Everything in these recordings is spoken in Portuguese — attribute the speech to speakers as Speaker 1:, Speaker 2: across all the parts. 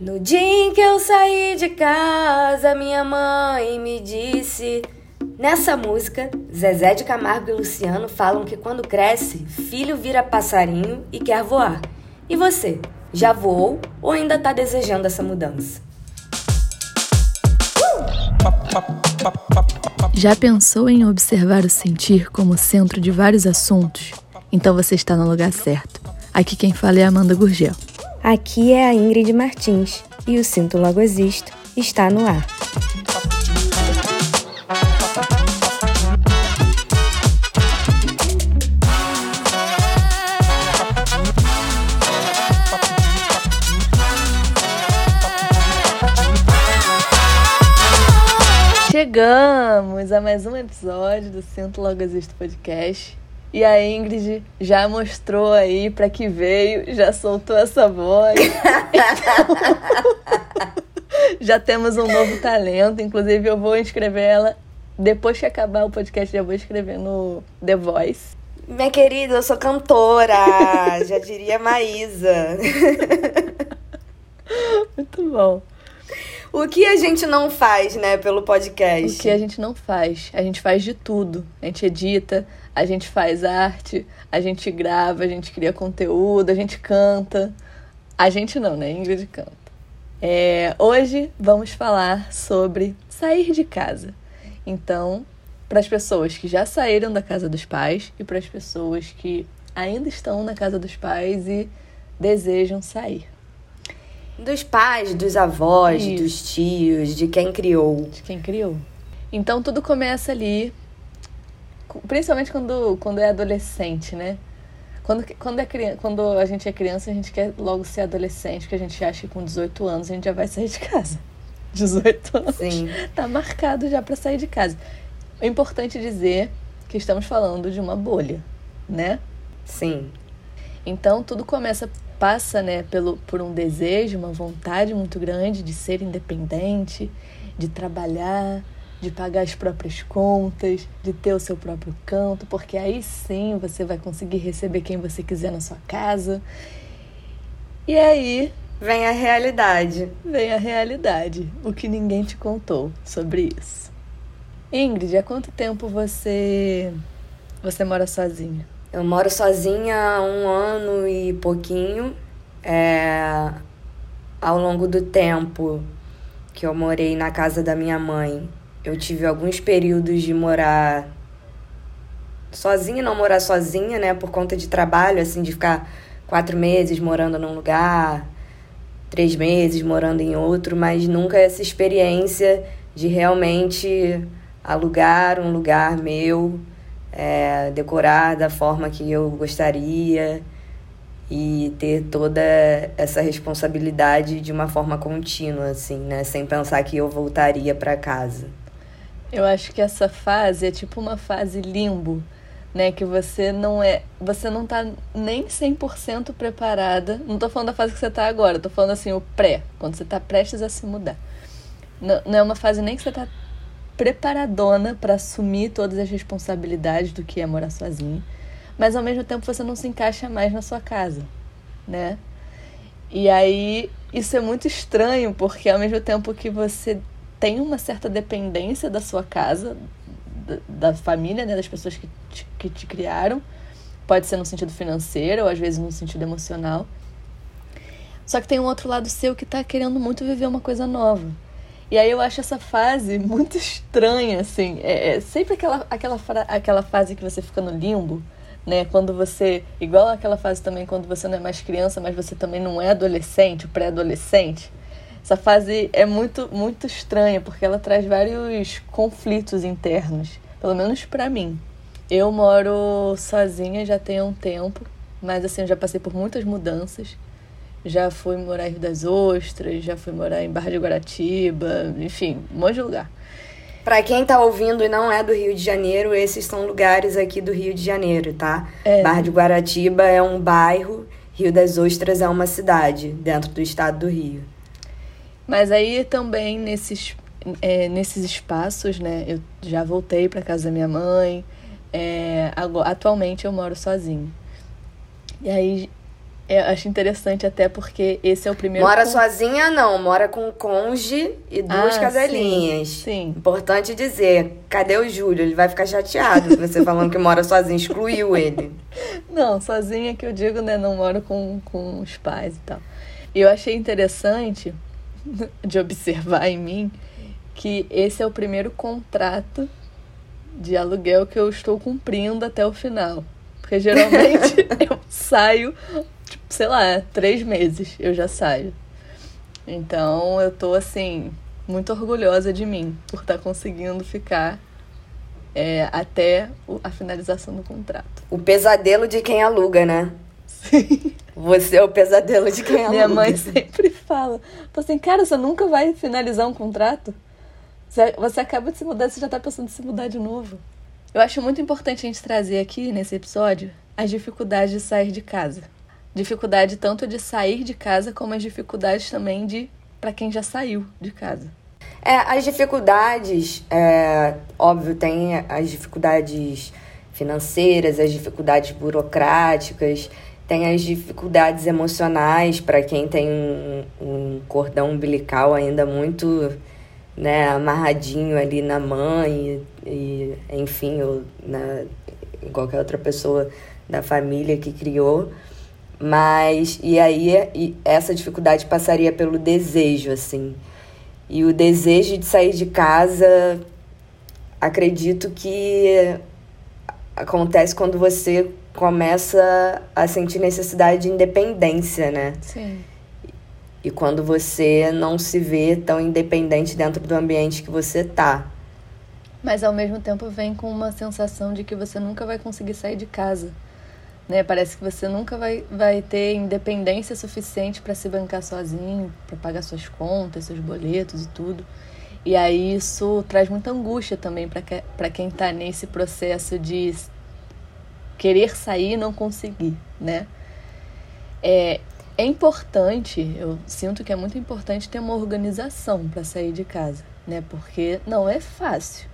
Speaker 1: No dia em que eu saí de casa, minha mãe me disse. Nessa música, Zezé de Camargo e Luciano falam que quando cresce, filho vira passarinho e quer voar. E você, já voou ou ainda tá desejando essa mudança?
Speaker 2: Já pensou em observar o sentir como centro de vários assuntos? Então você está no lugar certo. Aqui quem fala é Amanda Gurgel.
Speaker 1: Aqui é a Ingrid Martins e o Sinto Logo Existo está no ar.
Speaker 2: Chegamos a mais um episódio do Sinto Logo Existo Podcast. E a Ingrid já mostrou aí para que veio, já soltou essa voz. já temos um novo talento. Inclusive, eu vou inscrever ela depois que acabar o podcast. Já vou escrever no The Voice.
Speaker 1: Minha querida, eu sou cantora, já diria Maísa.
Speaker 2: Muito bom.
Speaker 1: O que a gente não faz, né, pelo podcast?
Speaker 2: O que a gente não faz? A gente faz de tudo. A gente edita, a gente faz arte, a gente grava, a gente cria conteúdo, a gente canta. A gente não, né? Ingrid canta. É, hoje vamos falar sobre sair de casa. Então, para as pessoas que já saíram da casa dos pais e para as pessoas que ainda estão na casa dos pais e desejam sair.
Speaker 1: Dos pais, dos avós, Isso. dos tios, de quem criou.
Speaker 2: De quem criou. Então tudo começa ali, principalmente quando, quando é adolescente, né? Quando, quando, é criança, quando a gente é criança, a gente quer logo ser adolescente, porque a gente acha que com 18 anos a gente já vai sair de casa. 18 anos. Sim. Tá marcado já para sair de casa. É importante dizer que estamos falando de uma bolha, né?
Speaker 1: Sim.
Speaker 2: Então tudo começa passa né, pelo, por um desejo, uma vontade muito grande de ser independente, de trabalhar, de pagar as próprias contas, de ter o seu próprio canto, porque aí sim você vai conseguir receber quem você quiser na sua casa. E aí.
Speaker 1: Vem a realidade.
Speaker 2: Vem a realidade. O que ninguém te contou sobre isso. Ingrid, há quanto tempo você você mora sozinha?
Speaker 1: Eu moro sozinha há um ano e pouquinho. É, ao longo do tempo que eu morei na casa da minha mãe, eu tive alguns períodos de morar sozinha, não morar sozinha, né? Por conta de trabalho, assim, de ficar quatro meses morando num lugar, três meses morando em outro, mas nunca essa experiência de realmente alugar um lugar meu é, decorar da forma que eu gostaria e ter toda essa responsabilidade de uma forma contínua, assim, né? Sem pensar que eu voltaria para casa.
Speaker 2: Eu acho que essa fase é tipo uma fase limbo, né? Que você não é. Você não tá nem 100% preparada. Não tô falando da fase que você tá agora, tô falando assim, o pré, quando você tá prestes a se mudar. Não, não é uma fase nem que você tá preparadona para assumir todas as responsabilidades do que é morar sozinho, mas ao mesmo tempo você não se encaixa mais na sua casa, né? E aí isso é muito estranho, porque ao mesmo tempo que você tem uma certa dependência da sua casa, da, da família, né, das pessoas que te, que te criaram, pode ser no sentido financeiro ou às vezes no sentido emocional. Só que tem um outro lado seu que está querendo muito viver uma coisa nova. E aí eu acho essa fase muito estranha, assim. É, é sempre aquela, aquela, aquela fase que você fica no limbo, né? Quando você. Igual aquela fase também quando você não é mais criança, mas você também não é adolescente, pré-adolescente. Essa fase é muito, muito estranha, porque ela traz vários conflitos internos. Pelo menos para mim. Eu moro sozinha já tem um tempo, mas assim, eu já passei por muitas mudanças já fui morar em Rio das Ostras, já fui morar em Barra de Guaratiba, enfim, um monte de lugar.
Speaker 1: Para quem tá ouvindo e não é do Rio de Janeiro, esses são lugares aqui do Rio de Janeiro, tá? É. Barra de Guaratiba é um bairro, Rio das Ostras é uma cidade dentro do estado do Rio.
Speaker 2: Mas aí também nesses, é, nesses espaços, né? Eu já voltei para casa da minha mãe. É, agora, atualmente eu moro sozinho. E aí Eu acho interessante até porque esse é o primeiro.
Speaker 1: Mora sozinha, não. Mora com um conge e duas ah, cadelinhas.
Speaker 2: Sim, sim.
Speaker 1: Importante dizer. Cadê o Júlio? Ele vai ficar chateado você falando que mora sozinho. Excluiu ele.
Speaker 2: Não, sozinha que eu digo, né? Não moro com, com os pais e tal. Eu achei interessante de observar em mim que esse é o primeiro contrato de aluguel que eu estou cumprindo até o final. Porque geralmente eu saio, tipo, sei lá, três meses eu já saio. Então eu tô assim, muito orgulhosa de mim por estar tá conseguindo ficar é, até a finalização do contrato.
Speaker 1: O pesadelo de quem aluga, né?
Speaker 2: Sim.
Speaker 1: Você é o pesadelo de quem aluga.
Speaker 2: Minha mãe sempre fala. assim, cara, você nunca vai finalizar um contrato? Você acaba de se mudar, você já tá pensando em se mudar de novo. Eu acho muito importante a gente trazer aqui nesse episódio as dificuldades de sair de casa. Dificuldade tanto de sair de casa como as dificuldades também de para quem já saiu de casa.
Speaker 1: É, as dificuldades, é, óbvio, tem as dificuldades financeiras, as dificuldades burocráticas, tem as dificuldades emocionais para quem tem um, um cordão umbilical ainda muito né, amarradinho ali na mãe e, e enfim, ou na, qualquer outra pessoa da família que criou. Mas, e aí, e essa dificuldade passaria pelo desejo, assim. E o desejo de sair de casa, acredito que acontece quando você começa a sentir necessidade de independência, né?
Speaker 2: Sim.
Speaker 1: E quando você não se vê tão independente dentro do ambiente que você tá.
Speaker 2: Mas ao mesmo tempo vem com uma sensação de que você nunca vai conseguir sair de casa. Né? Parece que você nunca vai, vai ter independência suficiente para se bancar sozinho, para pagar suas contas, seus boletos e tudo. E aí isso traz muita angústia também para que, quem está nesse processo de querer sair e não conseguir, né? É, é importante, eu sinto que é muito importante ter uma organização para sair de casa, né? Porque não é fácil.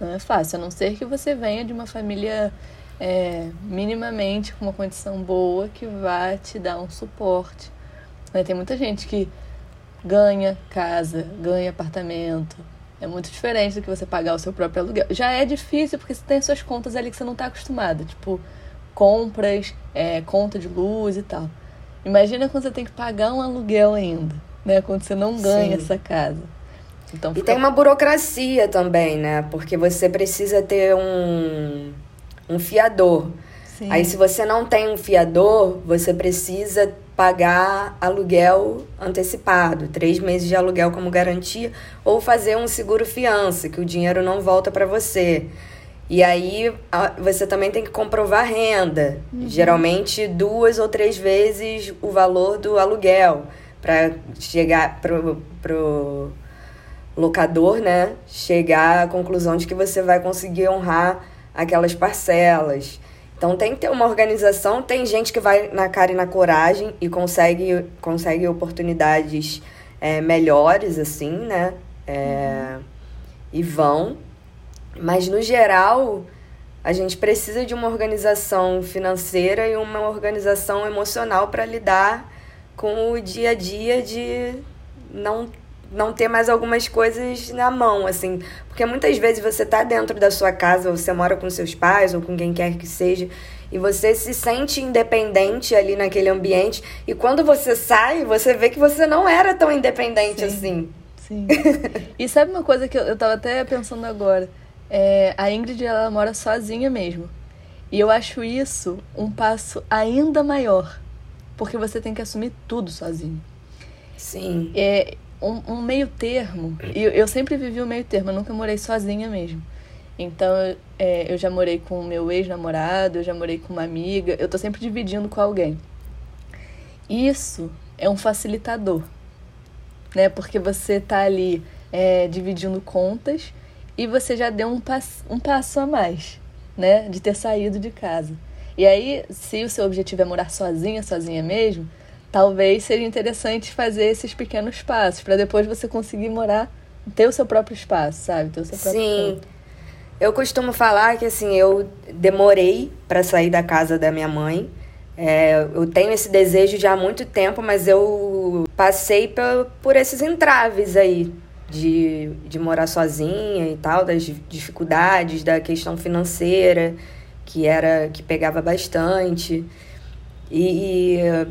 Speaker 2: Não é fácil, a não ser que você venha de uma família é, minimamente com uma condição boa que vá te dar um suporte. Né? Tem muita gente que ganha casa, ganha apartamento. É muito diferente do que você pagar o seu próprio aluguel. Já é difícil porque você tem suas contas ali que você não está acostumado, tipo compras, é, conta de luz e tal. Imagina quando você tem que pagar um aluguel ainda, né? Quando você não ganha Sim. essa casa.
Speaker 1: Então, fica... E tem uma burocracia também, né? Porque você precisa ter um, um fiador. Sim. Aí, se você não tem um fiador, você precisa pagar aluguel antecipado, três meses de aluguel como garantia, ou fazer um seguro fiança, que o dinheiro não volta para você. E aí você também tem que comprovar renda, uhum. geralmente duas ou três vezes o valor do aluguel, para chegar pro, pro locador, né, chegar à conclusão de que você vai conseguir honrar aquelas parcelas. Então tem que ter uma organização, tem gente que vai na cara e na coragem e consegue, consegue oportunidades é, melhores, assim, né? É, uhum. E vão. Mas, no geral, a gente precisa de uma organização financeira e uma organização emocional para lidar com o dia a dia de não não ter mais algumas coisas na mão, assim. Porque muitas vezes você tá dentro da sua casa, você mora com seus pais ou com quem quer que seja, e você se sente independente ali naquele ambiente, e quando você sai, você vê que você não era tão independente
Speaker 2: sim,
Speaker 1: assim.
Speaker 2: Sim. e sabe uma coisa que eu, eu tava até pensando agora? É, a Ingrid ela mora sozinha mesmo. E eu acho isso um passo ainda maior, porque você tem que assumir tudo sozinho.
Speaker 1: Sim.
Speaker 2: É um, um meio termo. Eu, eu sempre vivi o um meio termo, eu nunca morei sozinha mesmo. Então, é, eu já morei com o meu ex-namorado, eu já morei com uma amiga, eu tô sempre dividindo com alguém. Isso é um facilitador, né? Porque você tá ali é, dividindo contas e você já deu um, passo, um passo a mais, né? De ter saído de casa. E aí, se o seu objetivo é morar sozinha, sozinha mesmo, talvez seja interessante fazer esses pequenos passos para depois você conseguir morar, ter o seu próprio espaço, sabe? Ter o seu próprio
Speaker 1: Sim. Eu costumo falar que assim, eu demorei para sair da casa da minha mãe, É, eu tenho esse desejo já há muito tempo, mas eu passei por, por esses entraves aí de, de morar sozinha e tal, das dificuldades, da questão financeira, que era que pegava bastante. E, e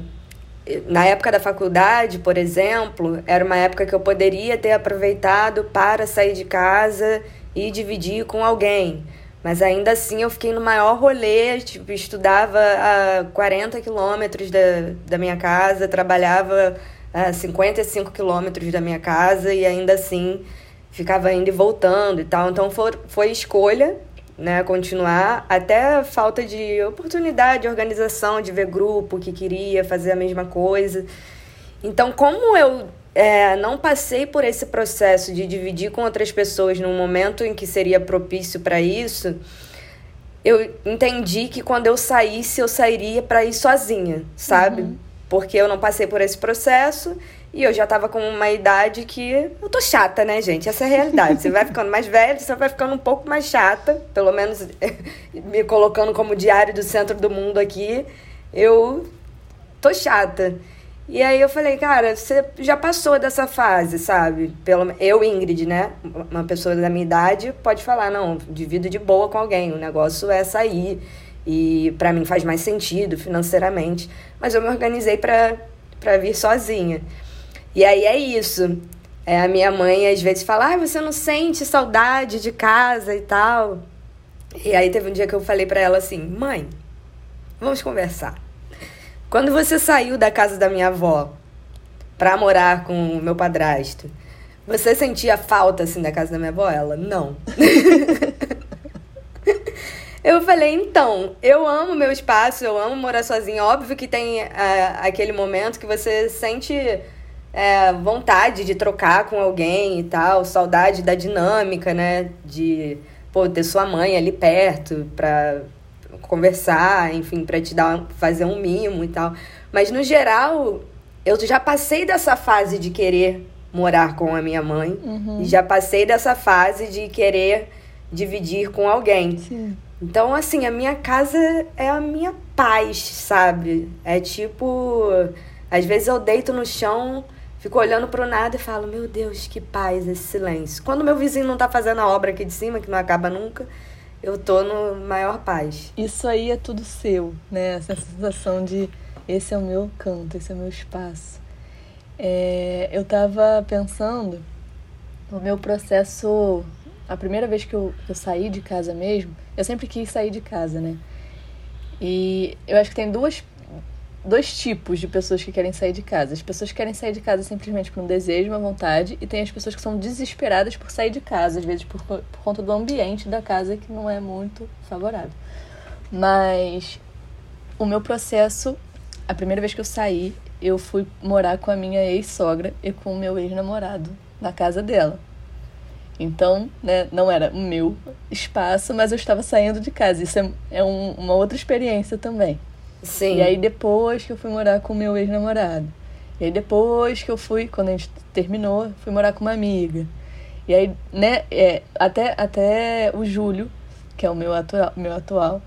Speaker 1: na época da faculdade, por exemplo, era uma época que eu poderia ter aproveitado para sair de casa e dividir com alguém. Mas ainda assim eu fiquei no maior rolê, tipo, estudava a 40 quilômetros da, da minha casa, trabalhava a 55 quilômetros da minha casa e ainda assim ficava indo e voltando e tal. Então foi, foi escolha, né, continuar, até falta de oportunidade, de organização, de ver grupo que queria fazer a mesma coisa. Então, como eu é, não passei por esse processo de dividir com outras pessoas num momento em que seria propício para isso, eu entendi que quando eu saísse, eu sairia para ir sozinha, sabe? Uhum. Porque eu não passei por esse processo e eu já estava com uma idade que. Eu tô chata, né, gente? Essa é a realidade. Você vai ficando mais velho, você vai ficando um pouco mais chata, pelo menos me colocando como diário do centro do mundo aqui. Eu tô chata. E aí eu falei, cara, você já passou dessa fase, sabe? Pelo, eu, Ingrid, né? Uma pessoa da minha idade pode falar, não, divido de boa com alguém, o negócio é sair. E para mim faz mais sentido financeiramente. Mas eu me organizei para vir sozinha. E aí é isso. É, a minha mãe às vezes fala, ah, você não sente saudade de casa e tal. E aí teve um dia que eu falei para ela assim, mãe, vamos conversar. Quando você saiu da casa da minha avó pra morar com o meu padrasto, você sentia falta assim da casa da minha avó? Ela, não. eu falei, então, eu amo meu espaço, eu amo morar sozinha. Óbvio que tem uh, aquele momento que você sente é, vontade de trocar com alguém e tal, saudade da dinâmica, né? De pô, ter sua mãe ali perto pra conversar, enfim, para te dar fazer um mimo e tal. Mas no geral, eu já passei dessa fase de querer morar com a minha mãe. Uhum. E já passei dessa fase de querer dividir com alguém. Sim. Então, assim, a minha casa é a minha paz, sabe? É tipo. Às vezes eu deito no chão, fico olhando pro nada e falo: Meu Deus, que paz esse silêncio. Quando meu vizinho não tá fazendo a obra aqui de cima, que não acaba nunca, eu tô no maior paz.
Speaker 2: Isso aí é tudo seu, né? Essa sensação de esse é o meu canto, esse é o meu espaço. É, eu tava pensando no meu processo. A primeira vez que eu, eu saí de casa mesmo, eu sempre quis sair de casa, né? E eu acho que tem duas dois tipos de pessoas que querem sair de casa. As pessoas que querem sair de casa simplesmente por um desejo, uma vontade, e tem as pessoas que são desesperadas por sair de casa, às vezes por, por conta do ambiente da casa que não é muito favorável. Mas o meu processo, a primeira vez que eu saí, eu fui morar com a minha ex-sogra e com o meu ex-namorado na casa dela. Então, né, não era o meu espaço, mas eu estava saindo de casa. Isso é, é um, uma outra experiência também.
Speaker 1: Sim.
Speaker 2: E aí depois que eu fui morar com o meu ex-namorado. E aí depois que eu fui, quando a gente terminou, fui morar com uma amiga. E aí, né, é, até, até o Júlio, que é o meu atual, meu atual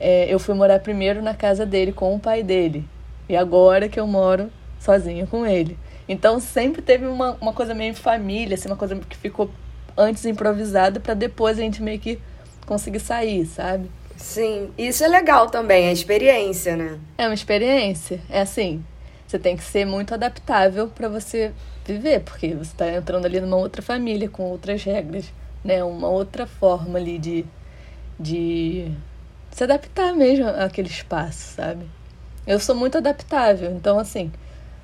Speaker 2: é, eu fui morar primeiro na casa dele com o pai dele. E agora que eu moro sozinha com ele. Então sempre teve uma, uma coisa meio família, assim, uma coisa que ficou antes improvisada para depois a gente meio que conseguir sair, sabe?
Speaker 1: Sim, isso é legal também, a experiência, né?
Speaker 2: É uma experiência. É assim, você tem que ser muito adaptável para você viver, porque você está entrando ali numa outra família, com outras regras, né? Uma outra forma ali de, de se adaptar mesmo àquele espaço, sabe? Eu sou muito adaptável, então assim,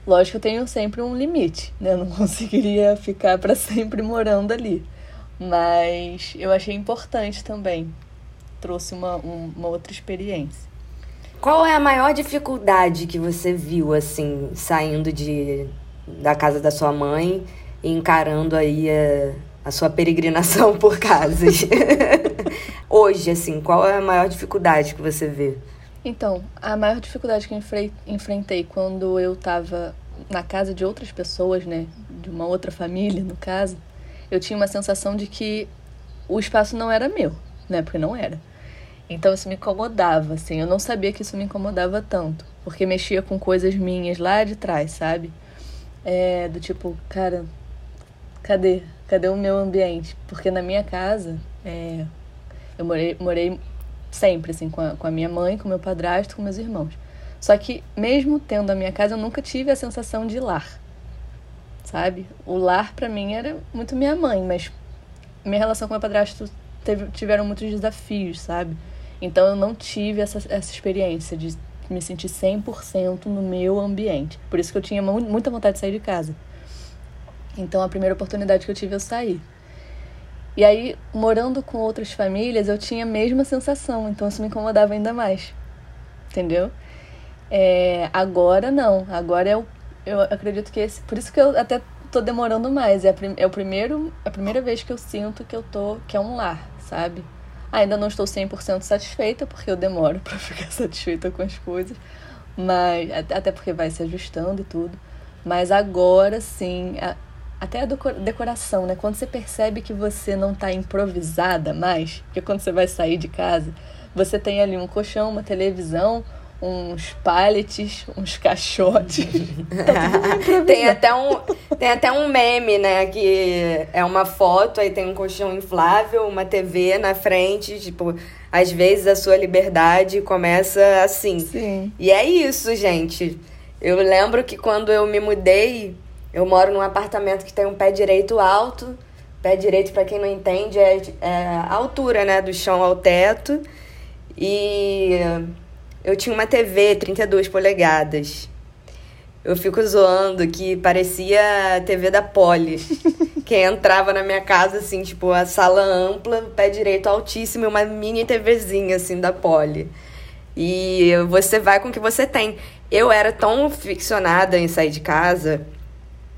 Speaker 2: lógico eu tenho sempre um limite, né? Eu não conseguiria ficar para sempre morando ali. Mas eu achei importante também trouxe uma, um, uma outra experiência.
Speaker 1: Qual é a maior dificuldade que você viu, assim, saindo de, da casa da sua mãe e encarando aí a, a sua peregrinação por casas? Hoje, assim, qual é a maior dificuldade que você vê?
Speaker 2: Então, a maior dificuldade que eu enfrentei quando eu estava na casa de outras pessoas, né, de uma outra família, no caso, eu tinha uma sensação de que o espaço não era meu, né, porque não era. Então isso me incomodava, assim. Eu não sabia que isso me incomodava tanto. porque mexia com coisas minhas lá de trás, sabe? É, do tipo, cara, cadê? Cadê o meu ambiente? Porque na minha casa, é, eu morei, morei sempre, assim, com a, com a minha mãe, com meu padrasto, com meus irmãos. Só que, mesmo tendo a minha casa, eu nunca tive a sensação de lar, sabe? O lar, para mim, era muito minha mãe, mas minha relação com meu padrasto teve, tiveram muitos desafios, sabe? Então, eu não tive essa, essa experiência de me sentir 100% no meu ambiente. Por isso que eu tinha muita vontade de sair de casa. Então, a primeira oportunidade que eu tive, eu saí. E aí, morando com outras famílias, eu tinha a mesma sensação, então isso me incomodava ainda mais. Entendeu? É, agora não. Agora eu, eu acredito que esse. Por isso que eu até tô demorando mais. É a, é o primeiro, a primeira vez que eu sinto que eu tô. que é um lar, sabe? Ainda não estou 100% satisfeita, porque eu demoro para ficar satisfeita com as coisas. Mas. Até porque vai se ajustando e tudo. Mas agora sim. A, até a decoração, né? Quando você percebe que você não tá improvisada mais, porque quando você vai sair de casa, você tem ali um colchão, uma televisão, uns pallets, uns caixotes.
Speaker 1: tá tem, até um, tem até um meme, né? Que é uma foto, aí tem um colchão inflável, uma TV na frente, tipo, às vezes a sua liberdade começa assim.
Speaker 2: Sim.
Speaker 1: E é isso, gente. Eu lembro que quando eu me mudei eu moro num apartamento que tem um pé direito alto. Pé direito, para quem não entende, é, é a altura, né, do chão ao teto. E eu tinha uma TV 32 polegadas. Eu fico zoando que parecia a TV da Poli. Quem entrava na minha casa, assim, tipo, a sala ampla, pé direito altíssimo e uma mini TVzinha, assim, da Poli. E você vai com o que você tem. Eu era tão ficcionada em sair de casa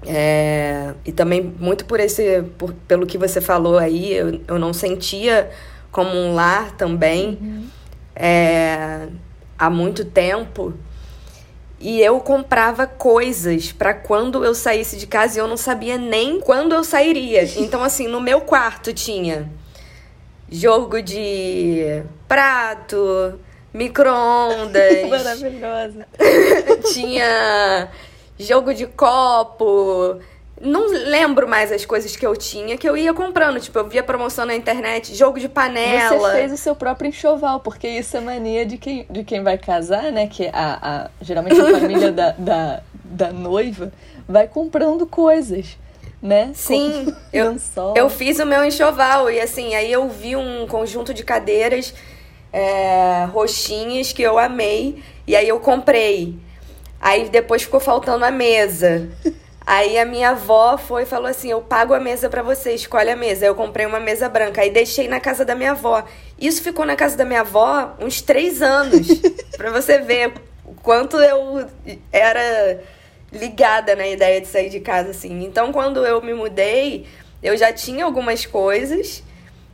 Speaker 1: é, e também muito por esse, por, pelo que você falou aí, eu, eu não sentia como um lar também uhum. é, há muito tempo. E eu comprava coisas para quando eu saísse de casa e eu não sabia nem quando eu sairia. Então, assim, no meu quarto tinha jogo de prato, micro-ondas.
Speaker 2: Maravilhosa.
Speaker 1: tinha jogo de copo. Não lembro mais as coisas que eu tinha, que eu ia comprando. Tipo, eu via promoção na internet, jogo de panela.
Speaker 2: Você fez o seu próprio enxoval, porque isso é mania de quem, de quem vai casar, né? Que a, a geralmente a família da, da, da noiva vai comprando coisas né?
Speaker 1: Sim, eu, eu fiz o meu enxoval e assim, aí eu vi um conjunto de cadeiras é, roxinhas que eu amei e aí eu comprei. Aí depois ficou faltando a mesa. Aí a minha avó foi e falou assim: Eu pago a mesa para você, escolhe a mesa. Eu comprei uma mesa branca. Aí deixei na casa da minha avó. Isso ficou na casa da minha avó uns três anos. para você ver o quanto eu era ligada na ideia de sair de casa, assim. Então, quando eu me mudei, eu já tinha algumas coisas.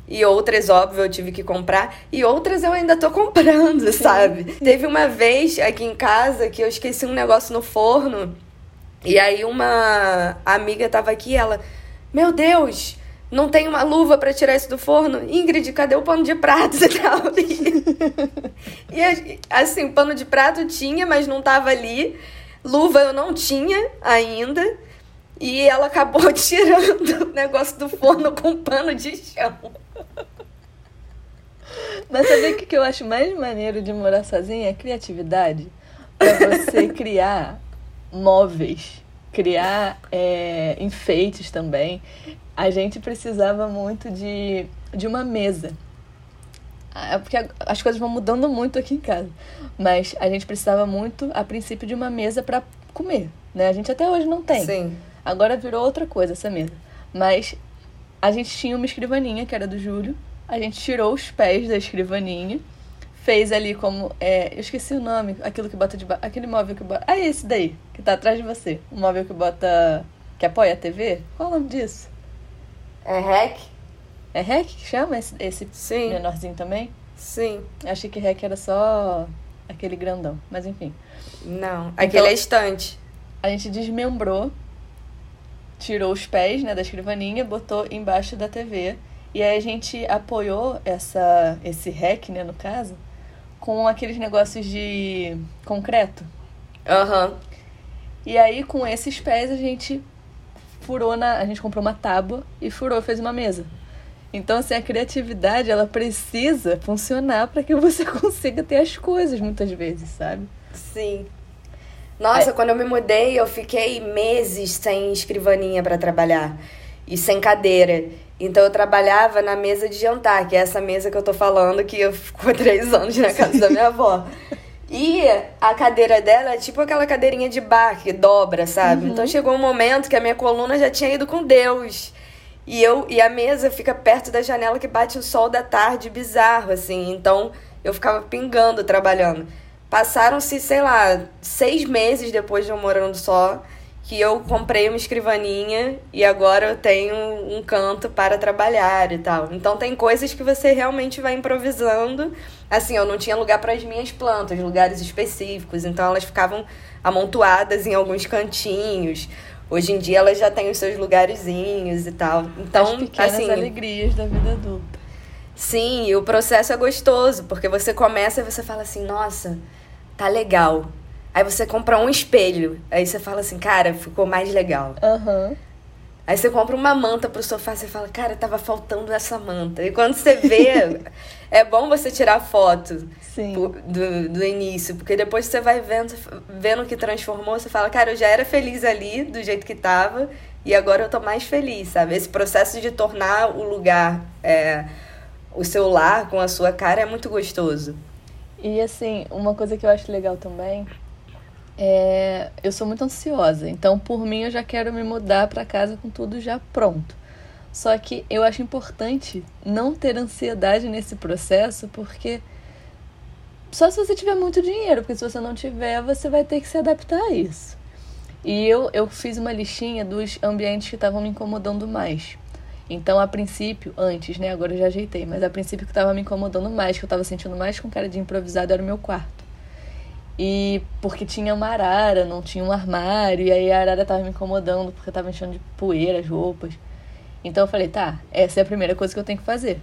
Speaker 1: E outras, óbvio, eu tive que comprar. E outras eu ainda tô comprando, sabe? Teve uma vez aqui em casa que eu esqueci um negócio no forno. E aí uma amiga tava aqui ela... Meu Deus, não tem uma luva para tirar isso do forno? Ingrid, cadê o pano de prato e tal? e assim, pano de prato tinha, mas não tava ali. Luva eu não tinha ainda. E ela acabou tirando o negócio do forno com pano de chão.
Speaker 2: Mas sabe o que eu acho mais maneiro de morar sozinha? É criatividade. Pra você criar móveis, criar é, enfeites também. A gente precisava muito de, de uma mesa. É porque as coisas vão mudando muito aqui em casa. Mas a gente precisava muito, a princípio, de uma mesa para comer. Né? A gente até hoje não tem.
Speaker 1: Sim.
Speaker 2: Agora virou outra coisa essa mesa. Mas a gente tinha uma escrivaninha, que era do Júlio. A gente tirou os pés da escrivaninha. Fez ali como. É, eu esqueci o nome, aquilo que bota de Aquele móvel que bota. Ah, esse daí, que tá atrás de você. O móvel que bota. que apoia a TV? Qual o nome disso?
Speaker 1: É REC?
Speaker 2: É REC que chama esse, esse
Speaker 1: Sim.
Speaker 2: menorzinho também?
Speaker 1: Sim.
Speaker 2: Achei que REC era só aquele grandão, mas enfim.
Speaker 1: Não, aquele então, é estante.
Speaker 2: A gente desmembrou tirou os pés né, da escrivaninha, botou embaixo da TV. E aí a gente apoiou essa, esse rec, né, no caso, com aqueles negócios de concreto,
Speaker 1: Aham. Uhum.
Speaker 2: E aí, com esses pés, a gente furou na. A gente comprou uma tábua e furou, fez uma mesa. Então, assim, a criatividade, ela precisa funcionar para que você consiga ter as coisas muitas vezes, sabe?
Speaker 1: Sim. Nossa, é. quando eu me mudei, eu fiquei meses sem escrivaninha para trabalhar e sem cadeira. Então eu trabalhava na mesa de jantar, que é essa mesa que eu tô falando, que eu ficou três anos na casa da minha avó. E a cadeira dela é tipo aquela cadeirinha de bar que dobra, sabe? Uhum. Então chegou um momento que a minha coluna já tinha ido com Deus. E eu e a mesa fica perto da janela que bate o sol da tarde, bizarro, assim. Então eu ficava pingando trabalhando. Passaram-se, sei lá, seis meses depois de eu morando só que eu comprei uma escrivaninha e agora eu tenho um canto para trabalhar e tal. Então tem coisas que você realmente vai improvisando. Assim, eu não tinha lugar para as minhas plantas, lugares específicos, então elas ficavam amontoadas em alguns cantinhos. Hoje em dia elas já têm os seus lugarzinhos e tal. Então,
Speaker 2: as pequenas
Speaker 1: assim,
Speaker 2: alegrias da vida adulta.
Speaker 1: Sim, e o processo é gostoso, porque você começa e você fala assim: "Nossa, tá legal Aí você compra um espelho. Aí você fala assim, cara, ficou mais legal.
Speaker 2: Uhum.
Speaker 1: Aí você compra uma manta pro sofá, você fala, cara, tava faltando essa manta. E quando você vê, é bom você tirar foto do, do início, porque depois você vai vendo, vendo que transformou, você fala, cara, eu já era feliz ali, do jeito que tava, e agora eu tô mais feliz, sabe? Esse processo de tornar o lugar, é, o seu lar com a sua cara é muito gostoso.
Speaker 2: E assim, uma coisa que eu acho legal também é, eu sou muito ansiosa, então por mim eu já quero me mudar para casa com tudo já pronto. Só que eu acho importante não ter ansiedade nesse processo, porque só se você tiver muito dinheiro, porque se você não tiver, você vai ter que se adaptar a isso. E eu, eu fiz uma listinha dos ambientes que estavam me incomodando mais. Então, a princípio, antes, né? Agora eu já ajeitei, mas a princípio que estava me incomodando mais, que eu estava sentindo mais com cara de improvisado, era o meu quarto. E porque tinha uma arara, não tinha um armário, e aí a arara tava me incomodando porque tava enchendo de poeira as roupas. Então eu falei, tá, essa é a primeira coisa que eu tenho que fazer.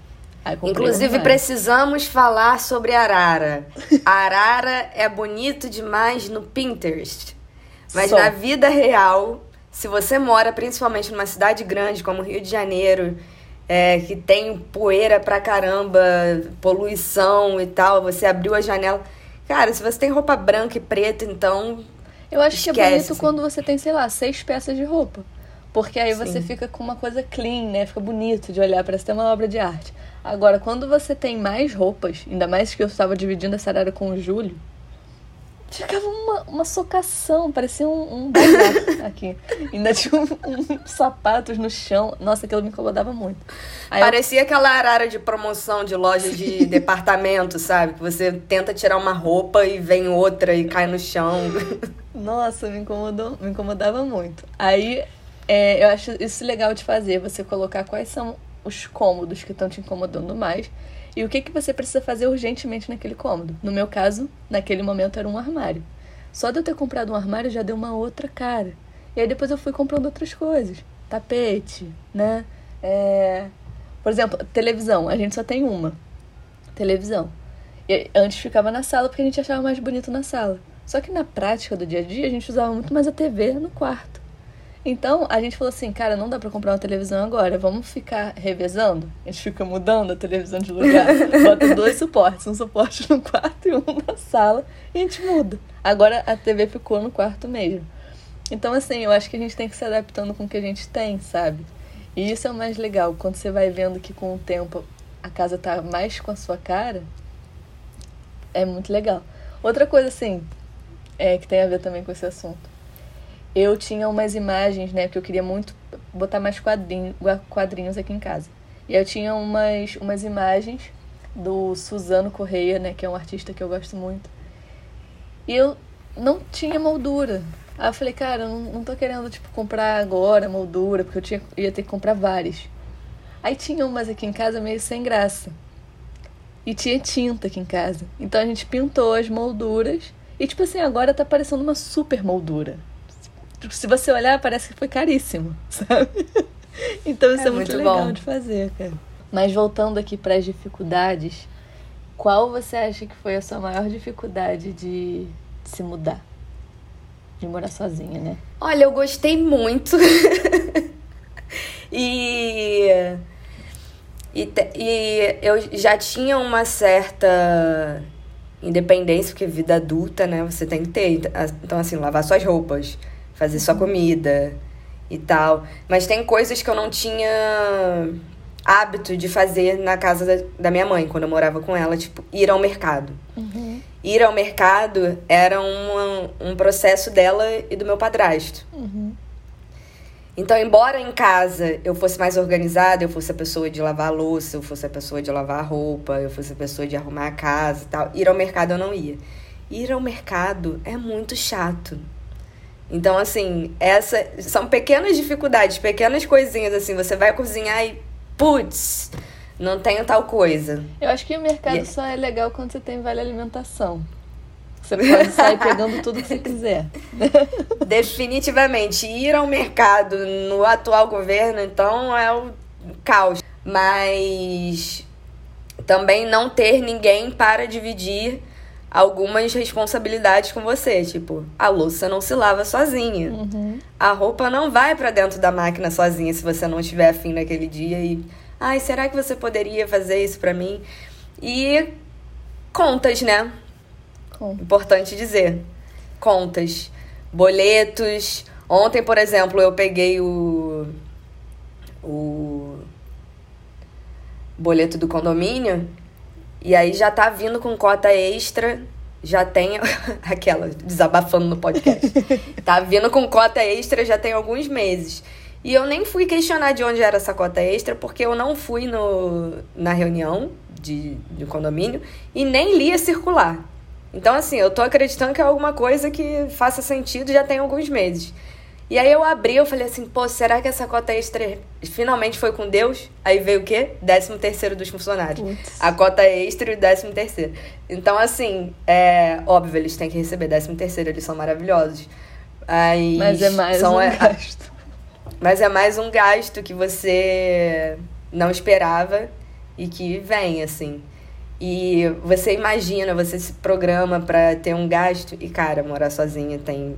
Speaker 1: Inclusive, precisamos falar sobre arara. A arara é bonito demais no Pinterest. Mas Só. na vida real, se você mora principalmente numa cidade grande como Rio de Janeiro, é, que tem poeira pra caramba, poluição e tal, você abriu a janela Cara, se você tem roupa branca e preta, então.
Speaker 2: Eu acho
Speaker 1: esquece,
Speaker 2: que é bonito assim. quando você tem, sei lá, seis peças de roupa. Porque aí Sim. você fica com uma coisa clean, né? Fica bonito de olhar, parece ter uma obra de arte. Agora, quando você tem mais roupas, ainda mais que eu estava dividindo essa área com o Júlio, ficava uma, uma socação, parecia um, um aqui. Ainda tinha um, um, sapatos no chão. Nossa, aquilo me incomodava muito.
Speaker 1: Aí parecia eu... aquela arara de promoção de loja de departamento, sabe? Que você tenta tirar uma roupa e vem outra e cai no chão.
Speaker 2: Nossa, me incomodou, me incomodava muito. Aí é, eu acho isso legal de fazer, você colocar quais são os cômodos que estão te incomodando mais e o que, que você precisa fazer urgentemente naquele cômodo. No meu caso, naquele momento era um armário. Só de eu ter comprado um armário já deu uma outra cara. E aí depois eu fui comprando outras coisas. Tapete, né? É... Por exemplo, televisão. A gente só tem uma. Televisão. E antes ficava na sala porque a gente achava mais bonito na sala. Só que na prática do dia a dia a gente usava muito mais a TV no quarto. Então a gente falou assim, cara, não dá para comprar uma televisão agora, vamos ficar revezando? A gente fica mudando a televisão de lugar, bota dois suportes, um suporte no quarto e um na sala, e a gente muda. Agora a TV ficou no quarto mesmo. Então, assim, eu acho que a gente tem que se adaptando com o que a gente tem, sabe? E isso é o mais legal, quando você vai vendo que com o tempo a casa tá mais com a sua cara, é muito legal. Outra coisa, assim, é, que tem a ver também com esse assunto eu tinha umas imagens, né, que eu queria muito botar mais quadrinhos, quadrinhos aqui em casa. E eu tinha umas, umas imagens do Suzano Correia, né, que é um artista que eu gosto muito. E eu não tinha moldura. Aí eu falei, cara, eu não, não tô querendo, tipo, comprar agora moldura, porque eu tinha, ia ter que comprar várias. Aí tinha umas aqui em casa meio sem graça. E tinha tinta aqui em casa. Então a gente pintou as molduras. E, tipo assim, agora tá parecendo uma super moldura se você olhar, parece que foi caríssimo, sabe? Então isso é, é muito, muito legal bom. de fazer, cara. Mas voltando aqui para as dificuldades, qual você acha que foi a sua maior dificuldade de se mudar? de morar sozinha, né?
Speaker 1: Olha, eu gostei muito. e, e, e eu já tinha uma certa independência, porque vida adulta, né? Você tem que ter. Então, assim, lavar suas roupas, fazer sua comida e tal. Mas tem coisas que eu não tinha hábito de fazer na casa da, da minha mãe, quando eu morava com ela, tipo, ir ao mercado.
Speaker 2: Uhum.
Speaker 1: Ir ao mercado era um, um processo dela e do meu padrasto.
Speaker 2: Uhum.
Speaker 1: Então, embora em casa eu fosse mais organizada, eu fosse a pessoa de lavar a louça, eu fosse a pessoa de lavar a roupa, eu fosse a pessoa de arrumar a casa e tal, ir ao mercado eu não ia. Ir ao mercado é muito chato. Então, assim, essa são pequenas dificuldades, pequenas coisinhas assim, você vai cozinhar e putz, não tenho tal coisa.
Speaker 2: Eu acho que o mercado yeah. só é legal quando você tem vale alimentação. Você pode sair pegando tudo que você quiser.
Speaker 1: Definitivamente. Ir ao mercado no atual governo, então, é o caos. Mas também não ter ninguém para dividir algumas responsabilidades com você. Tipo, a louça não se lava sozinha.
Speaker 2: Uhum.
Speaker 1: A roupa não vai para dentro da máquina sozinha se você não estiver afim naquele dia. E, ai, será que você poderia fazer isso para mim? E contas, né? Importante dizer. Contas. Boletos. Ontem, por exemplo, eu peguei o. O boleto do condomínio e aí já tá vindo com cota extra. Já tem aquela desabafando no podcast. tá vindo com cota extra já tem alguns meses. E eu nem fui questionar de onde era essa cota extra, porque eu não fui no, na reunião de, de condomínio e nem li a circular. Então, assim, eu tô acreditando que é alguma coisa que faça sentido já tem alguns meses. E aí eu abri, eu falei assim, pô, será que essa cota extra finalmente foi com Deus? Aí veio o quê? Décimo terceiro dos funcionários. A cota extra e o décimo terceiro. Então, assim, é óbvio, eles têm que receber décimo terceiro, eles são maravilhosos. Aí,
Speaker 2: Mas é mais são, um é, gasto.
Speaker 1: Mas é mais um gasto que você não esperava e que vem, assim. E você imagina, você se programa para ter um gasto e, cara, morar sozinha tem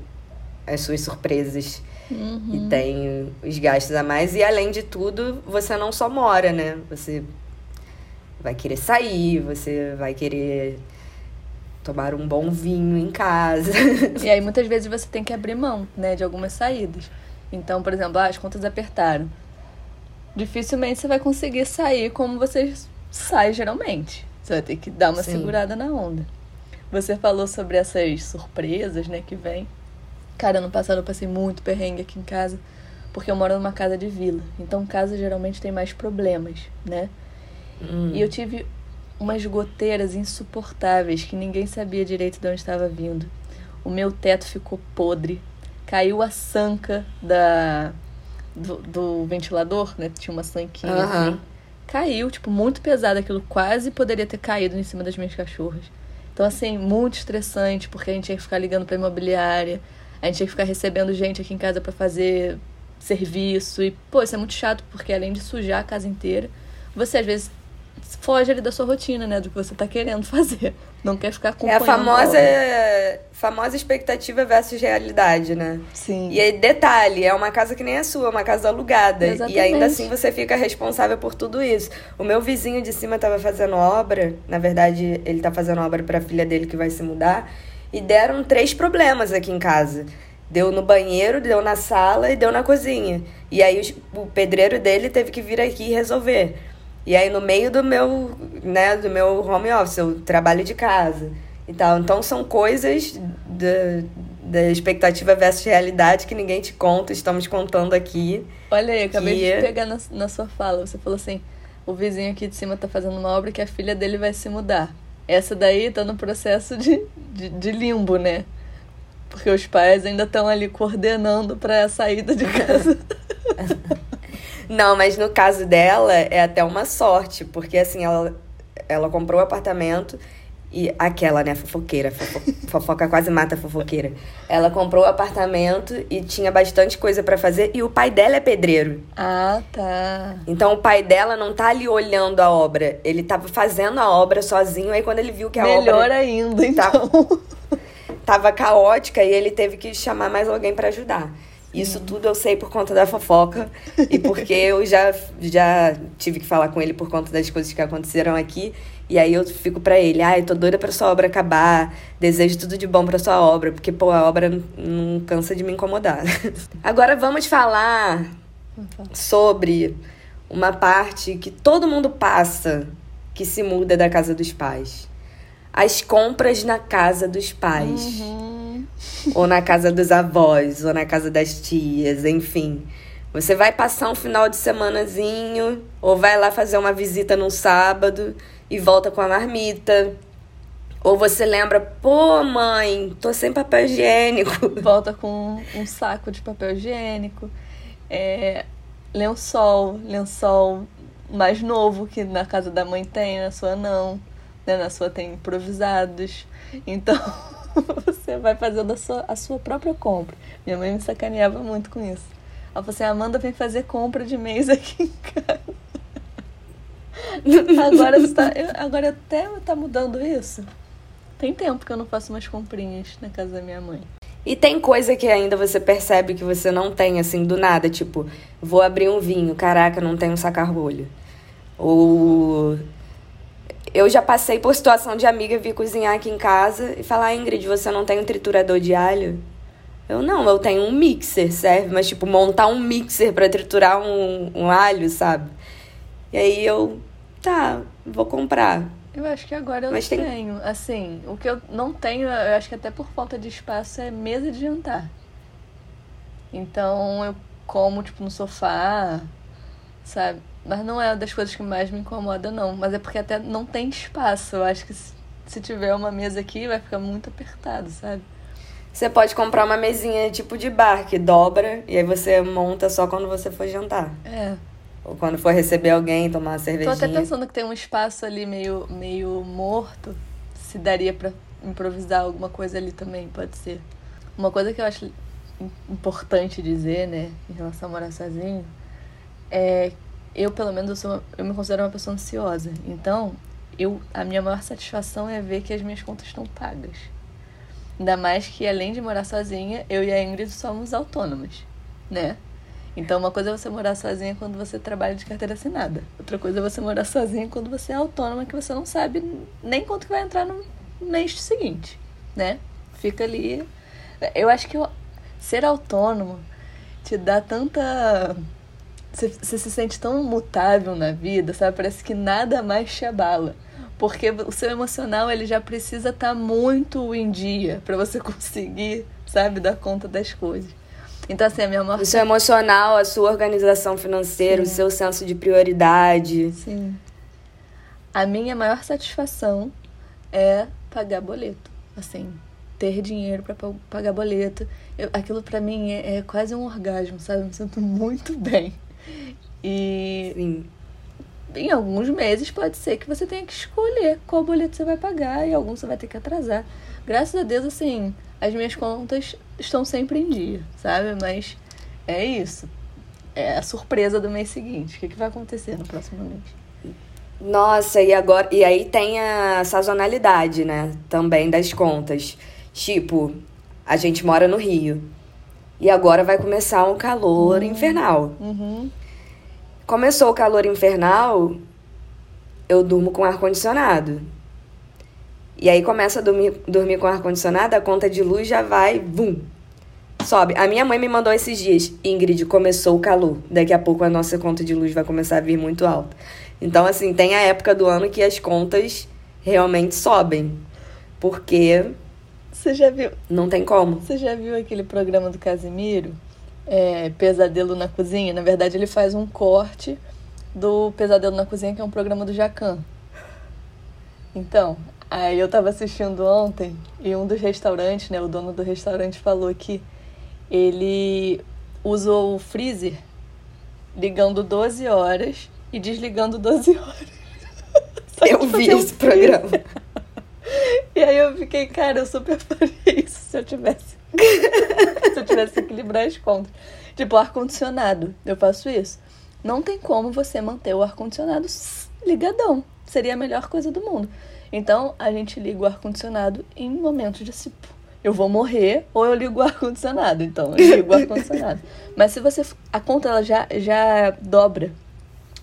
Speaker 1: as suas surpresas
Speaker 2: uhum.
Speaker 1: e tem os gastos a mais. E além de tudo, você não só mora, né? Você vai querer sair, você vai querer tomar um bom vinho em casa.
Speaker 2: E aí muitas vezes você tem que abrir mão, né, de algumas saídas. Então, por exemplo, ah, as contas apertaram. Dificilmente você vai conseguir sair como você sai geralmente. Você vai ter que dar uma Sim. segurada na onda. Você falou sobre essas surpresas, né, que vem. Cara, ano passado eu passei muito perrengue aqui em casa, porque eu moro numa casa de vila. Então, casa geralmente tem mais problemas, né?
Speaker 1: Hum.
Speaker 2: E eu tive umas goteiras insuportáveis que ninguém sabia direito de onde estava vindo. O meu teto ficou podre. Caiu a sanca da do, do ventilador, né? Tinha uma sanquinha
Speaker 1: uhum.
Speaker 2: assim caiu, tipo, muito pesado. Aquilo quase poderia ter caído em cima das minhas cachorras. Então, assim, muito estressante, porque a gente tinha que ficar ligando pra imobiliária, a gente tinha que ficar recebendo gente aqui em casa para fazer serviço. E, pô, isso é muito chato, porque além de sujar a casa inteira, você às vezes foge ali da sua rotina, né? Do que você tá querendo fazer. Não quer ficar com
Speaker 1: É a famosa, famosa expectativa versus realidade, né?
Speaker 2: Sim.
Speaker 1: E aí, detalhe, é uma casa que nem a sua, uma casa alugada.
Speaker 2: Exatamente.
Speaker 1: E ainda assim você fica responsável por tudo isso. O meu vizinho de cima tava fazendo obra, na verdade, ele tá fazendo obra pra filha dele que vai se mudar. E deram três problemas aqui em casa. Deu no banheiro, deu na sala e deu na cozinha. E aí o pedreiro dele teve que vir aqui resolver. E aí no meio do meu, né, do meu home office, eu trabalho de casa e tal. Então são coisas da, da expectativa versus realidade que ninguém te conta, estamos contando aqui.
Speaker 2: Olha aí, acabei que... de pegar na, na sua fala. Você falou assim: o vizinho aqui de cima tá fazendo uma obra que a filha dele vai se mudar. Essa daí tá no processo de, de, de limbo, né? Porque os pais ainda estão ali coordenando para a saída de casa.
Speaker 1: Não, mas no caso dela é até uma sorte, porque assim, ela, ela comprou o apartamento e aquela, né, fofoqueira, fofo, fofoca quase mata a fofoqueira. Ela comprou o apartamento e tinha bastante coisa para fazer e o pai dela é pedreiro.
Speaker 2: Ah, tá.
Speaker 1: Então o pai dela não tá ali olhando a obra, ele tava fazendo a obra sozinho, aí quando ele viu que a
Speaker 2: Melhor
Speaker 1: obra
Speaker 2: ainda, então.
Speaker 1: tava caótica e ele teve que chamar mais alguém para ajudar. Isso uhum. tudo eu sei por conta da fofoca e porque eu já, já tive que falar com ele por conta das coisas que aconteceram aqui. E aí eu fico para ele, ai, ah, tô doida pra sua obra acabar, desejo tudo de bom pra sua obra, porque, pô, a obra não cansa de me incomodar. Agora vamos falar sobre uma parte que todo mundo passa que se muda da casa dos pais. As compras na casa dos pais. Uhum. Ou na casa dos avós, ou na casa das tias, enfim. Você vai passar um final de semanazinho, ou vai lá fazer uma visita num sábado e volta com a marmita. Ou você lembra, pô, mãe, tô sem papel higiênico.
Speaker 2: Volta com um saco de papel higiênico. É, lençol, lençol mais novo que na casa da mãe tem, na sua não. Né? Na sua tem improvisados. Então, você vai fazendo a sua, a sua própria compra. Minha mãe me sacaneava muito com isso. Ela falou assim, Amanda vem fazer compra de mês aqui em casa. agora, está, agora até tá mudando isso. Tem tempo que eu não faço mais comprinhas na casa da minha mãe.
Speaker 1: E tem coisa que ainda você percebe que você não tem, assim, do nada. Tipo, vou abrir um vinho, caraca, não tem um sacar-rolho. Ou. Eu já passei por situação de amiga vir cozinhar aqui em casa e falar, Ingrid, você não tem um triturador de alho? Eu não, eu tenho um mixer, serve, mas tipo, montar um mixer para triturar um, um alho, sabe? E aí eu, tá, vou comprar.
Speaker 2: Eu acho que agora eu Mas tenho. Tem... Assim, o que eu não tenho, eu acho que até por falta de espaço, é mesa de jantar. Então eu como, tipo, no sofá, sabe? Mas não é das coisas que mais me incomoda, não. Mas é porque até não tem espaço. Eu acho que se, se tiver uma mesa aqui, vai ficar muito apertado, sabe?
Speaker 1: Você pode comprar uma mesinha tipo de bar que dobra e aí você monta só quando você for jantar.
Speaker 2: É.
Speaker 1: Ou quando for receber alguém, tomar uma cervejinha.
Speaker 2: Tô até pensando que tem um espaço ali meio, meio morto. Se daria para improvisar alguma coisa ali também, pode ser. Uma coisa que eu acho importante dizer, né, em relação a morar sozinho, é eu pelo menos eu, sou, eu me considero uma pessoa ansiosa. Então, eu a minha maior satisfação é ver que as minhas contas estão pagas. Ainda mais que além de morar sozinha, eu e a Ingrid somos autônomas, né? Então, uma coisa é você morar sozinha quando você trabalha de carteira assinada. Outra coisa é você morar sozinha quando você é autônoma, que você não sabe nem quanto que vai entrar no mês seguinte, né? Fica ali. Eu acho que ser autônomo te dá tanta. Você, você se sente tão mutável na vida, sabe? Parece que nada mais te abala. Porque o seu emocional ele já precisa estar tá muito em dia para você conseguir, sabe, dar conta das coisas. Então, assim, a minha maior...
Speaker 1: O seu emocional, a sua organização financeira, Sim. o seu senso de prioridade.
Speaker 2: Sim. A minha maior satisfação é pagar boleto. Assim, ter dinheiro para pagar boleto. Eu, aquilo para mim é, é, quase um orgasmo, sabe? Eu me sinto muito bem. E
Speaker 1: Sim.
Speaker 2: em alguns meses pode ser que você tenha que escolher qual boleto você vai pagar e alguns você vai ter que atrasar. Graças a Deus, assim, as minhas contas estão sempre em dia, sabe? Mas é isso. É a surpresa do mês seguinte. O que, que vai acontecer no próximo mês?
Speaker 1: Nossa, e agora. E aí tem a sazonalidade, né? Também das contas. Tipo, a gente mora no Rio. E agora vai começar um calor uhum. infernal.
Speaker 2: Uhum.
Speaker 1: Começou o calor infernal, eu durmo com ar-condicionado. E aí começa a dormir, dormir com ar-condicionado, a conta de luz já vai, vum, sobe. A minha mãe me mandou esses dias, Ingrid, começou o calor. Daqui a pouco a nossa conta de luz vai começar a vir muito alta. Então, assim, tem a época do ano que as contas realmente sobem. Porque.
Speaker 2: Você já viu?
Speaker 1: Não tem como.
Speaker 2: Você já viu aquele programa do Casimiro? É, Pesadelo na Cozinha? Na verdade, ele faz um corte do Pesadelo na Cozinha, que é um programa do Jacan. Então, Aí eu tava assistindo ontem e um dos restaurantes, né, o dono do restaurante falou que ele usou o freezer ligando 12 horas e desligando 12 horas.
Speaker 1: eu vi esse programa.
Speaker 2: E aí eu fiquei, cara, eu super faria isso se eu tivesse. se eu tivesse que equilibrar as contas. Tipo, ar-condicionado, eu faço isso. Não tem como você manter o ar-condicionado ligadão. Seria a melhor coisa do mundo. Então, a gente liga o ar-condicionado em momentos de, eu vou morrer ou eu ligo o ar-condicionado. Então, eu ligo o ar-condicionado. Mas se você. A conta ela já, já dobra.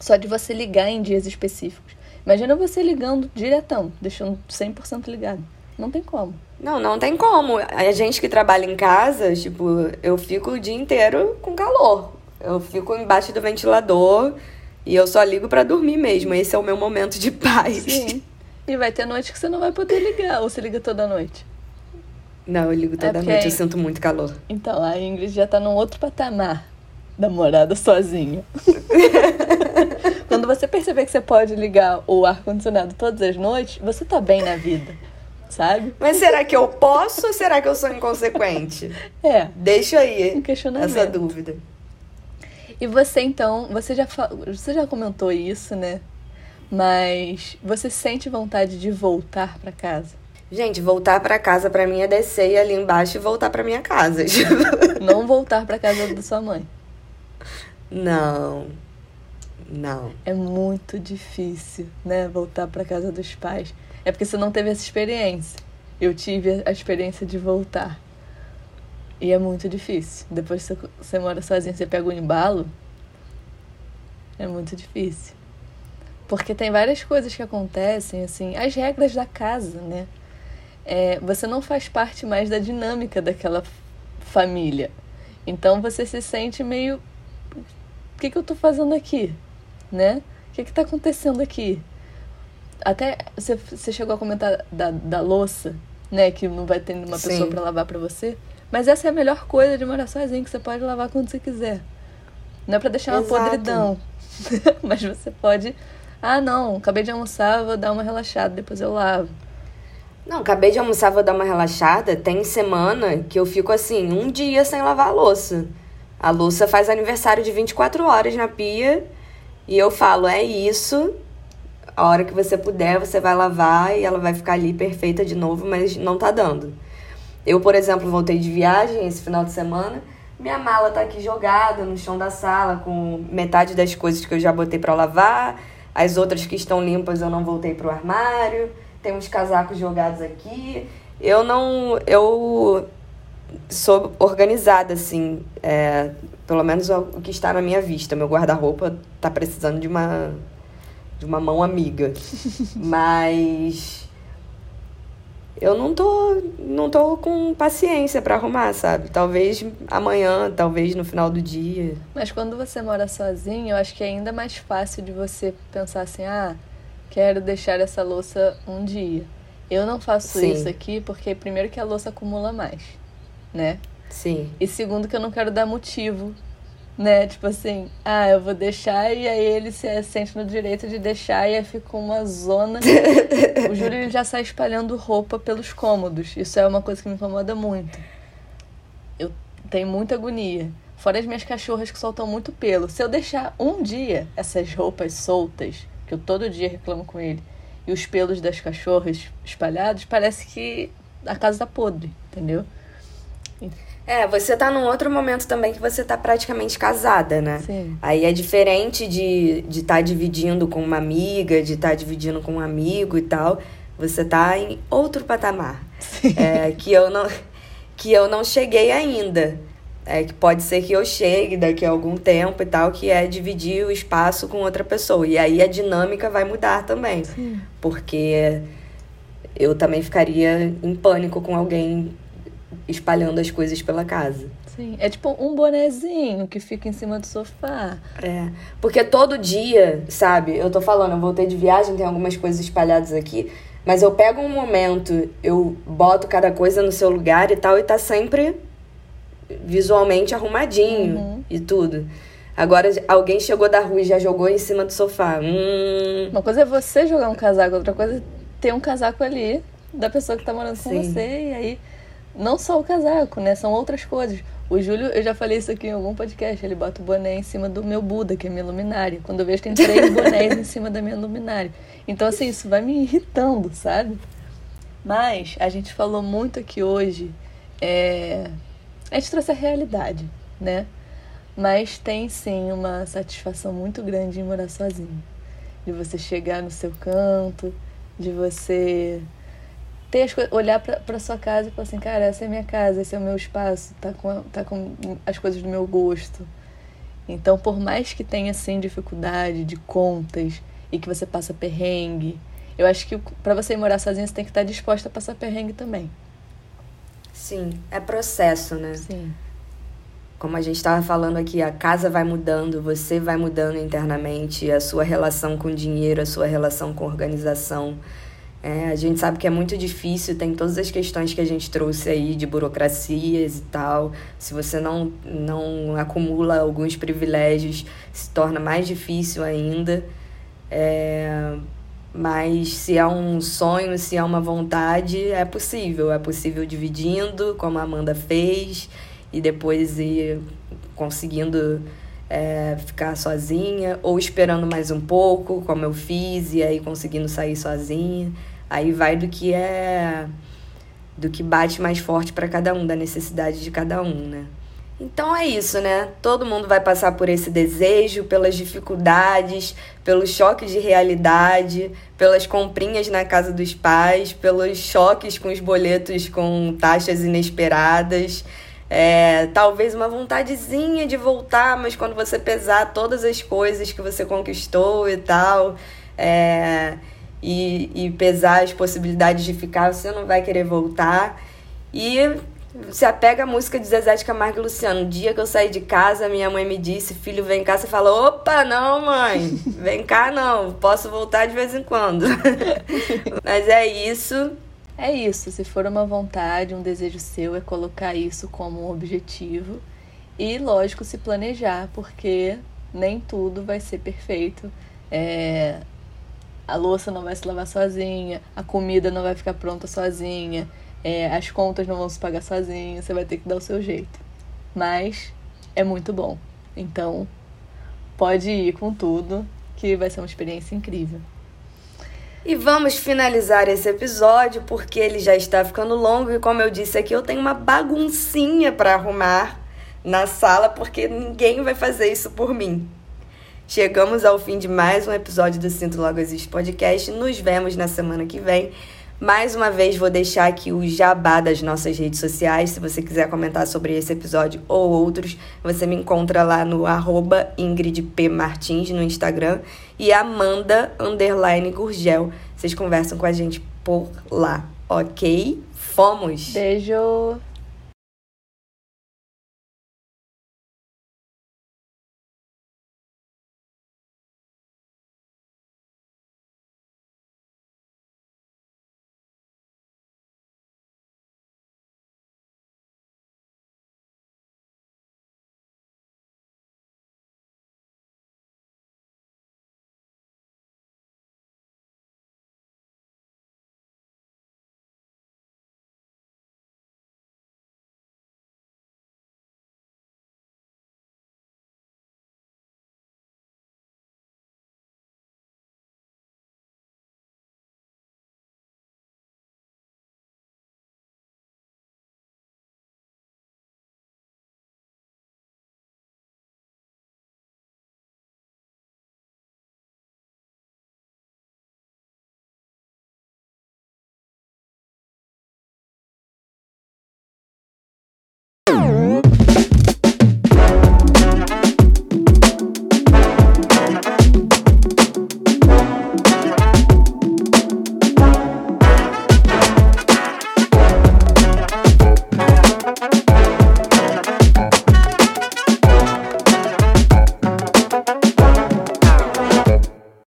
Speaker 2: Só de você ligar em dias específicos. Imagina você ligando diretão, deixando 100% ligado. Não tem como.
Speaker 1: Não, não tem como. A gente que trabalha em casa, tipo, eu fico o dia inteiro com calor. Eu fico embaixo do ventilador e eu só ligo para dormir mesmo. Esse é o meu momento de paz.
Speaker 2: Sim. E vai ter noite que você não vai poder ligar, ou você liga toda noite.
Speaker 1: Não, eu ligo toda é noite, eu sinto muito calor.
Speaker 2: Então, a Ingrid já tá num outro patamar da morada sozinha. Quando você perceber que você pode ligar o ar-condicionado todas as noites, você tá bem na vida, sabe?
Speaker 1: Mas será que eu posso ou será que eu sou inconsequente?
Speaker 2: É.
Speaker 1: Deixa aí
Speaker 2: um questionamento.
Speaker 1: essa dúvida.
Speaker 2: E você então, você já, você já comentou isso, né? Mas você sente vontade de voltar para casa?
Speaker 1: Gente, voltar para casa para mim é descer ali embaixo e voltar para minha casa.
Speaker 2: Não voltar para casa da sua mãe.
Speaker 1: Não. Não.
Speaker 2: É muito difícil, né, voltar para casa dos pais. É porque você não teve essa experiência. Eu tive a experiência de voltar. E é muito difícil. Depois que você mora sozinho, você pega o um embalo. É muito difícil. Porque tem várias coisas que acontecem, assim, as regras da casa, né? É, você não faz parte mais da dinâmica daquela família. Então você se sente meio. O que, que eu estou fazendo aqui? Né? O que está acontecendo aqui? Até você, você chegou a comentar da, da louça, né? Que não vai ter uma Sim. pessoa para lavar para você. Mas essa é a melhor coisa de morar sozinho, que você pode lavar quando você quiser. Não é para deixar uma Exato. podridão. Mas você pode. Ah, não, acabei de almoçar, vou dar uma relaxada, depois eu lavo.
Speaker 1: Não, acabei de almoçar, vou dar uma relaxada. Tem semana que eu fico assim, um dia sem lavar a louça. A louça faz aniversário de 24 horas na pia e eu falo, é isso. A hora que você puder, você vai lavar e ela vai ficar ali perfeita de novo, mas não tá dando. Eu, por exemplo, voltei de viagem esse final de semana. Minha mala tá aqui jogada no chão da sala com metade das coisas que eu já botei para lavar. As outras que estão limpas eu não voltei pro armário tem uns casacos jogados aqui. Eu não. Eu sou organizada, assim. É, pelo menos o que está na minha vista. Meu guarda-roupa tá precisando de uma. de uma mão amiga. Mas. Eu não tô, não tô com paciência para arrumar, sabe? Talvez amanhã, talvez no final do dia.
Speaker 2: Mas quando você mora sozinho, eu acho que é ainda mais fácil de você pensar assim: ah, quero deixar essa louça um dia. Eu não faço Sim. isso aqui porque, primeiro, que a louça acumula mais, né?
Speaker 1: Sim.
Speaker 2: E segundo, que eu não quero dar motivo, né? Tipo assim, ah, eu vou deixar e aí ele se sente no direito de deixar e aí fica uma zona. o Júlio já sai espalhando roupa pelos cômodos. Isso é uma coisa que me incomoda muito. Eu tenho muita agonia. Fora as minhas cachorras que soltam muito pelo. Se eu deixar um dia essas roupas soltas que eu todo dia reclamo com ele, e os pelos das cachorras espalhados, parece que a casa tá podre, entendeu?
Speaker 1: É, você tá num outro momento também que você tá praticamente casada, né?
Speaker 2: Sim.
Speaker 1: Aí é diferente de estar de tá dividindo com uma amiga, de estar tá dividindo com um amigo e tal. Você tá em outro patamar. É, que eu não que eu não cheguei ainda é, que pode ser que eu chegue daqui a algum tempo e tal, que é dividir o espaço com outra pessoa. E aí a dinâmica vai mudar também.
Speaker 2: Sim.
Speaker 1: Porque eu também ficaria em pânico com alguém espalhando as coisas pela casa.
Speaker 2: Sim, é tipo um bonezinho que fica em cima do sofá.
Speaker 1: É, porque todo dia, sabe, eu tô falando, eu voltei de viagem, tem algumas coisas espalhadas aqui, mas eu pego um momento, eu boto cada coisa no seu lugar e tal, e tá sempre visualmente arrumadinho uhum. e tudo. Agora, alguém chegou da rua e já jogou em cima do sofá. Hum.
Speaker 2: Uma coisa é você jogar um casaco, outra coisa é ter um casaco ali da pessoa que tá morando Sim. com você. E aí, não só o casaco, né? São outras coisas. O Júlio, eu já falei isso aqui em algum podcast, ele bota o boné em cima do meu Buda, que é minha luminária. Quando eu vejo, tem três bonés em cima da minha luminária. Então, assim, isso vai me irritando, sabe? Mas a gente falou muito aqui hoje é, a gente trouxe a realidade, né? Mas tem sim uma satisfação muito grande em morar sozinho. De você chegar no seu canto, de você ter as olhar pra sua casa e falar assim, cara, essa é minha casa, esse é o meu espaço, tá com, tá com as coisas do meu gosto. Então, por mais que tenha, assim, dificuldade de contas e que você passa perrengue, eu acho que para você morar sozinha, você tem que estar disposta a passar perrengue também.
Speaker 1: Sim, é processo, né?
Speaker 2: Sim.
Speaker 1: Como a gente estava falando aqui, a casa vai mudando, você vai mudando internamente, a sua relação com o dinheiro, a sua relação com a organização. É, a gente sabe que é muito difícil, tem todas as questões que a gente trouxe aí de burocracias e tal. Se você não, não acumula alguns privilégios, se torna mais difícil ainda. É, mas se é um sonho, se é uma vontade, é possível. É possível dividindo, como a Amanda fez, e depois ir conseguindo é, ficar sozinha, ou esperando mais um pouco, como eu fiz, e aí conseguindo sair sozinha. Aí vai do que é. do que bate mais forte para cada um, da necessidade de cada um, né? Então é isso, né? Todo mundo vai passar por esse desejo, pelas dificuldades, pelo choque de realidade, pelas comprinhas na casa dos pais, pelos choques com os boletos com taxas inesperadas. É, talvez uma vontadezinha de voltar, mas quando você pesar todas as coisas que você conquistou e tal, é, e, e pesar as possibilidades de ficar, você não vai querer voltar. E se apega à música de Zezé de Camargo e Luciano. No dia que eu saí de casa, minha mãe me disse: Filho, vem cá. Você fala: Opa, não, mãe, vem cá não, posso voltar de vez em quando. Mas é isso.
Speaker 2: É isso. Se for uma vontade, um desejo seu, é colocar isso como um objetivo. E, lógico, se planejar, porque nem tudo vai ser perfeito. É, a louça não vai se lavar sozinha, a comida não vai ficar pronta sozinha é, as contas não vão se pagar sozinhas, você vai ter que dar o seu jeito. Mas é muito bom. Então, pode ir com tudo, que vai ser uma experiência incrível.
Speaker 1: E vamos finalizar esse episódio porque ele já está ficando longo e como eu disse aqui, eu tenho uma baguncinha para arrumar na sala porque ninguém vai fazer isso por mim. Chegamos ao fim de mais um episódio do Sinto Logo Existe Podcast. Nos vemos na semana que vem. Mais uma vez, vou deixar aqui o jabá das nossas redes sociais. Se você quiser comentar sobre esse episódio ou outros, você me encontra lá no arroba Ingrid P. Martins no Instagram e Amanda Underline Gurgel. Vocês conversam com a gente por lá, ok? Fomos!
Speaker 2: Beijo!